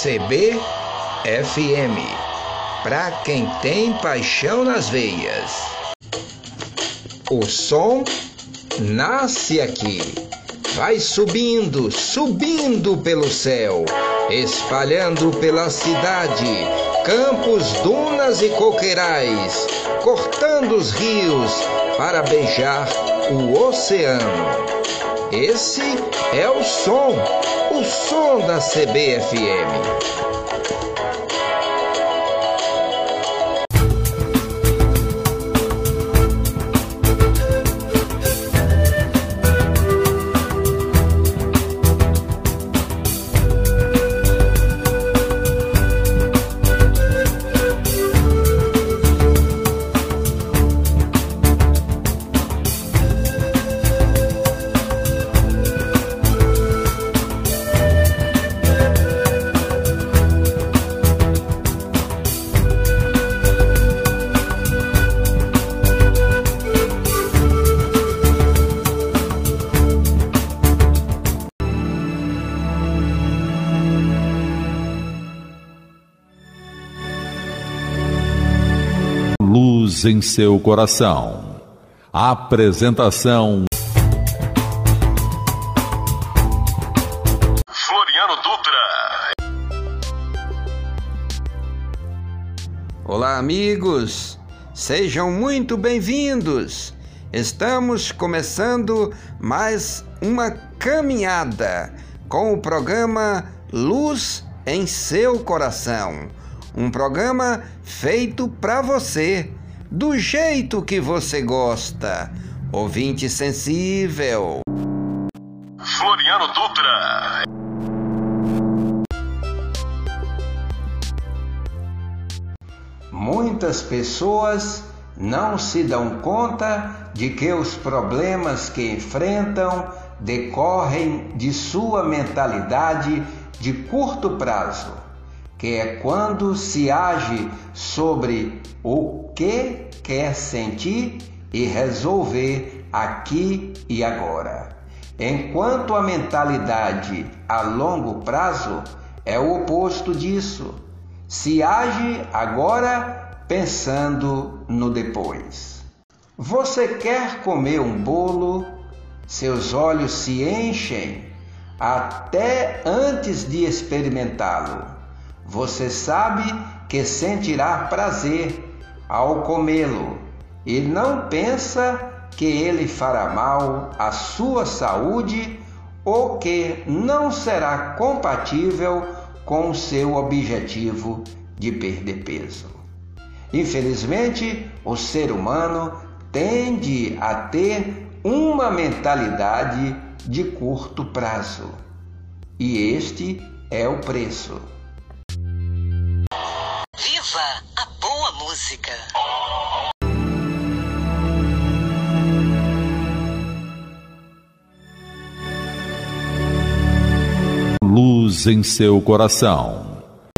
CBFM, para quem tem paixão nas veias. O som nasce aqui, vai subindo, subindo pelo céu, espalhando pela cidade, campos, dunas e coqueirais, cortando os rios para beijar o oceano. Esse é o som, o som da CBFM. Em seu coração. Apresentação Floriano Dutra. Olá, amigos. Sejam muito bem-vindos. Estamos começando mais uma caminhada com o programa Luz em seu coração. Um programa feito para você do jeito que você gosta. Ouvinte sensível. Floriano Dutra. Muitas pessoas não se dão conta de que os problemas que enfrentam decorrem de sua mentalidade de curto prazo que é quando se age sobre o que quer sentir e resolver aqui e agora. Enquanto a mentalidade a longo prazo é o oposto disso. Se age agora pensando no depois. Você quer comer um bolo, seus olhos se enchem até antes de experimentá-lo você sabe que sentirá prazer ao comê-lo e não pensa que ele fará mal à sua saúde ou que não será compatível com o seu objetivo de perder peso. Infelizmente, o ser humano tende a ter uma mentalidade de curto prazo. E este é o preço. Música. Luz em seu coração.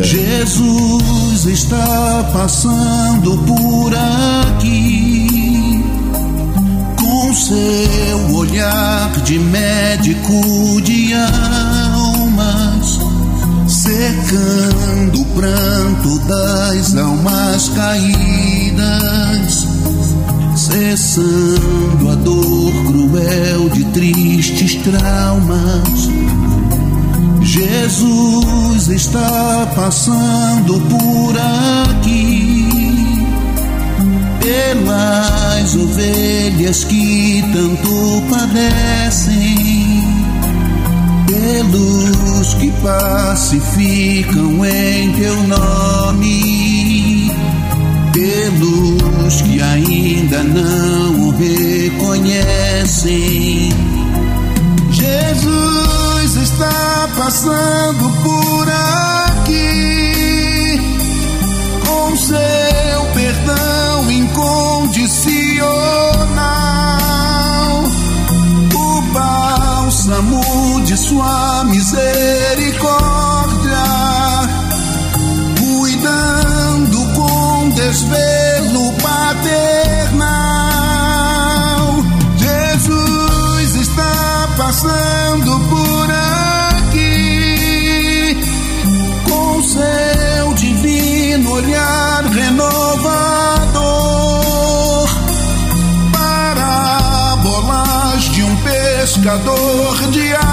Jesus está passando por aqui com seu olhar de médico de almas secando o pranto das almas caídas, cessando a dor cruel de tristes traumas. Jesus está passando por aqui, pelas ovelhas que tanto padecem pelos que pacificam em teu nome, pelos que ainda não o reconhecem. Jesus está passando por aqui sua misericórdia, cuidando com desvelo paternal. Jesus está passando por aqui com seu divino olhar renovador. Parábolas de um pescador de ar.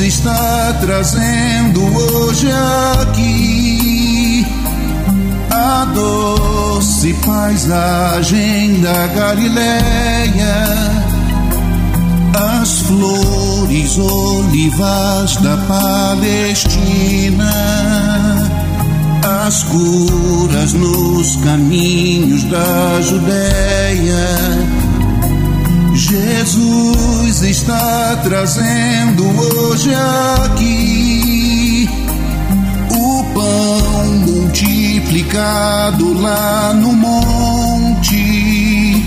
Está trazendo hoje aqui a doce paisagem da Galileia as flores olivas da Palestina, as curas nos caminhos da Judéia. Jesus está trazendo hoje aqui o pão multiplicado lá no monte,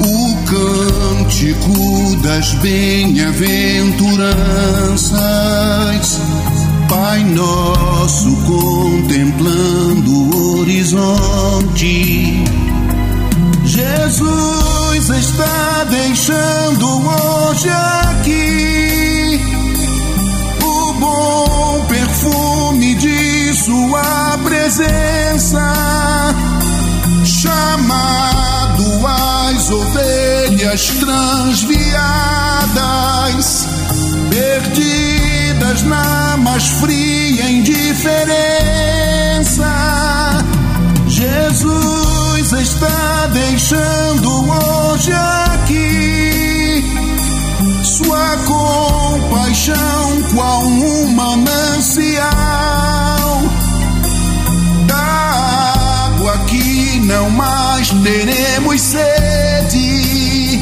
o cântico das bem-aventuranças. Pai nosso contemplando o horizonte. Jesus está deixando hoje aqui o bom perfume de sua presença, chamado às ovelhas transviadas, perdidas na mais fria indiferença. Jesus está deixando hoje aqui sua compaixão qual um manancial da água que não mais teremos sede,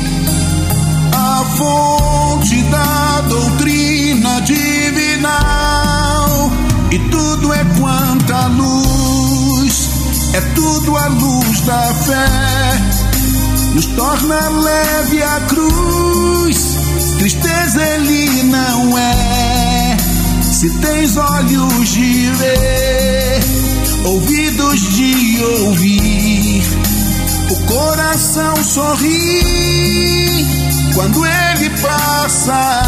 a fonte da doutrina divinal. E tudo é quanta luz, é tudo a luz da fé nos torna leve a cruz. Tristeza ele não é. Se tens olhos de ver, ouvidos de ouvir, o coração sorri quando ele passa.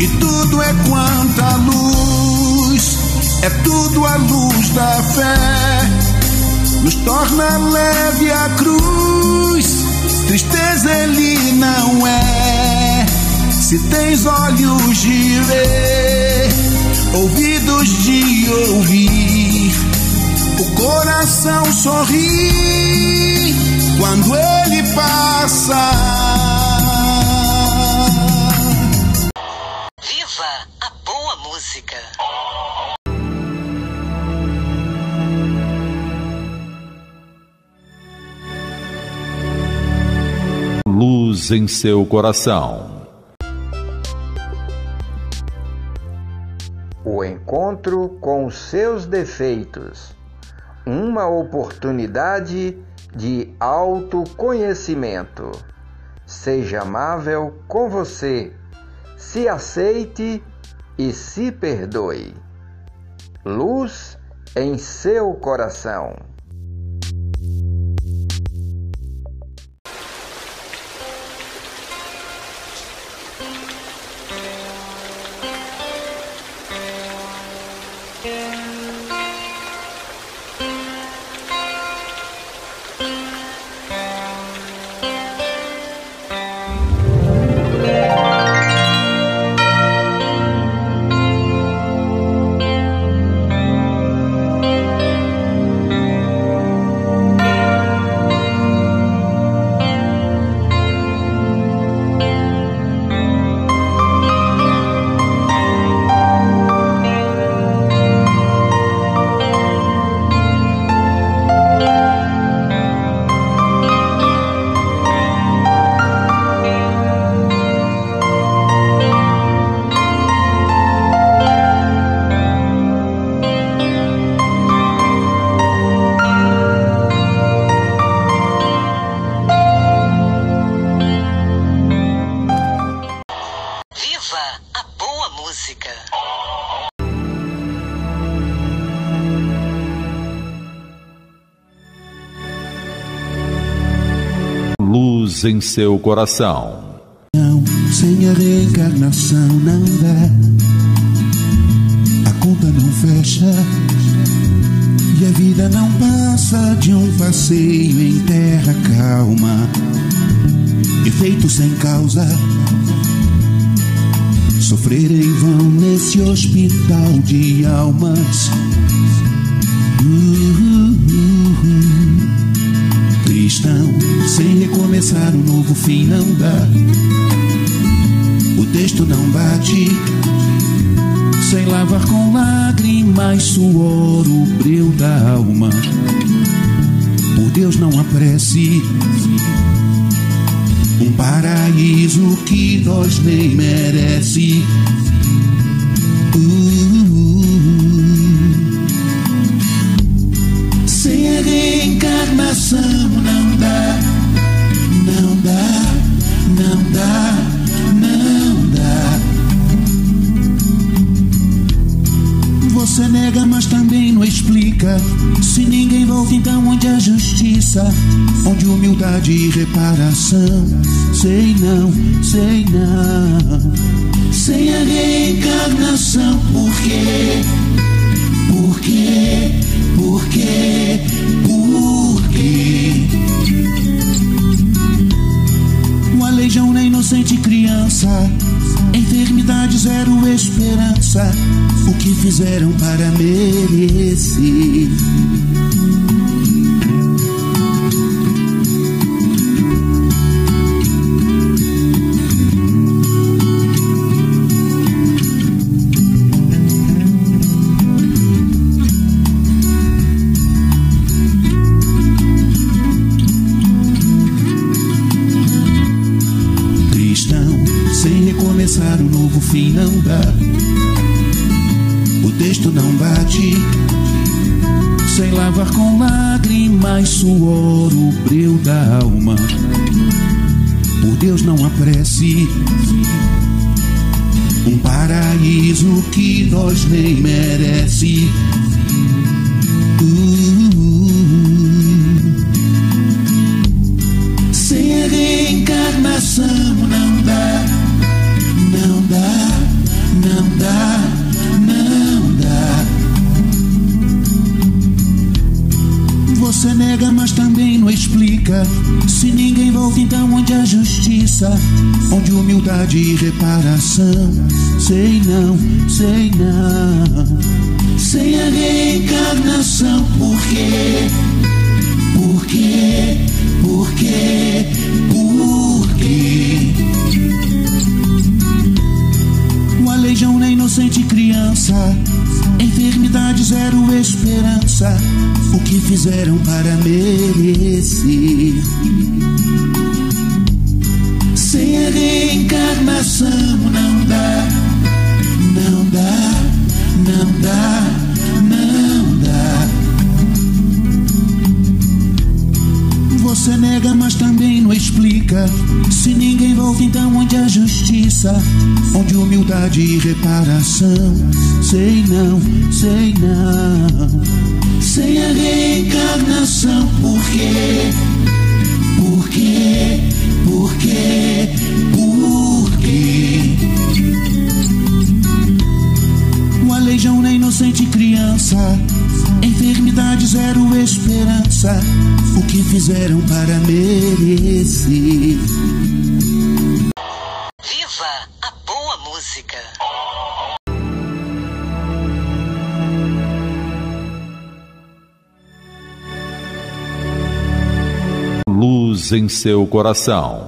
E tudo é quanta luz, é tudo a luz da fé nos torna leve a cruz. Tristeza ele não é. Se tens olhos de ver, ouvidos de ouvir, o coração sorri quando ele passa. Viva a boa música! Em seu coração. O encontro com seus defeitos. Uma oportunidade de autoconhecimento. Seja amável com você. Se aceite e se perdoe. Luz em seu coração. Em seu coração. Sem a reencarnação não dá. A conta não fecha. E a vida não passa de um passeio em terra calma. Efeito sem causa. Sofrer em vão nesse hospital de almas. Uh, uh, uh. Sem recomeçar um novo fim não dá. O texto não bate sem lavar com lágrimas suor o breu da alma. Por Deus não apresse um paraíso que nós nem merece. Uh, reencarnação não dá, não dá, não dá, não dá. Você nega, mas também não explica. Se ninguém volta, então onde a justiça? Onde humildade e reparação? Sei não, sei não. Sem a reencarnação, por quê? Por quê? Por quê? Inocente criança. Enfermidade zero esperança. O que fizeram para merecer? O texto não bate, sem lavar com lágrimas suor o breu da alma. Por Deus não apresse um paraíso que nós nem merece. Uh, Você nega, mas também não explica. Se ninguém volta, então onde a justiça? Onde humildade e reparação? Sei não, sei não. Sem a reencarnação, por quê? Por quê? Por quê? Por quê? O aleijão na inocente criança. Enfermidade zero esperança. O que fizeram para merecer? Sem a reencarnação não dá, nega, mas também não explica. Se ninguém volta, então onde a justiça? Onde humildade e reparação? Sei não, sei não. Sem a reencarnação, por quê? Por quê? Por quê? Por quê? O aleijão na inocente criança. Enfermidade zero esperança. Fizeram para merecer? Viva a boa música. Luz em seu coração.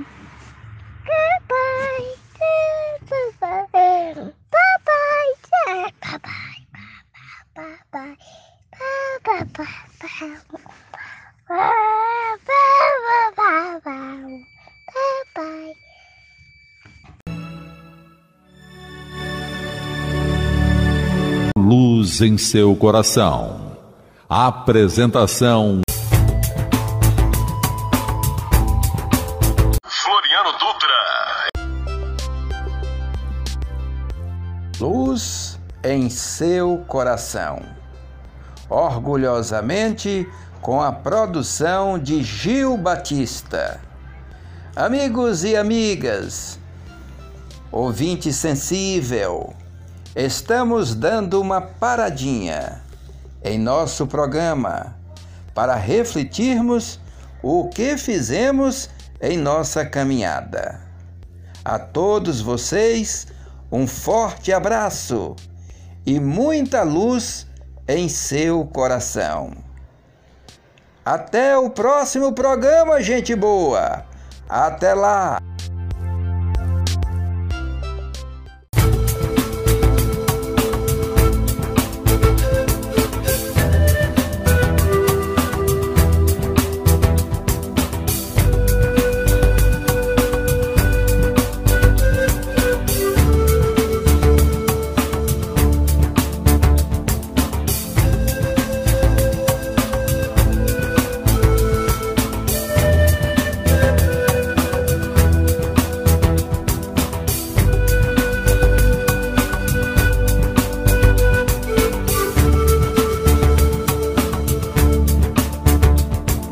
luz em seu coração. Apresentação Floriano Dutra. Luz em seu coração. Orgulhosamente com a produção de Gil Batista. Amigos e amigas, ouvinte sensível, estamos dando uma paradinha em nosso programa para refletirmos o que fizemos em nossa caminhada. A todos vocês, um forte abraço e muita luz em seu coração. Até o próximo programa, gente boa! Até lá!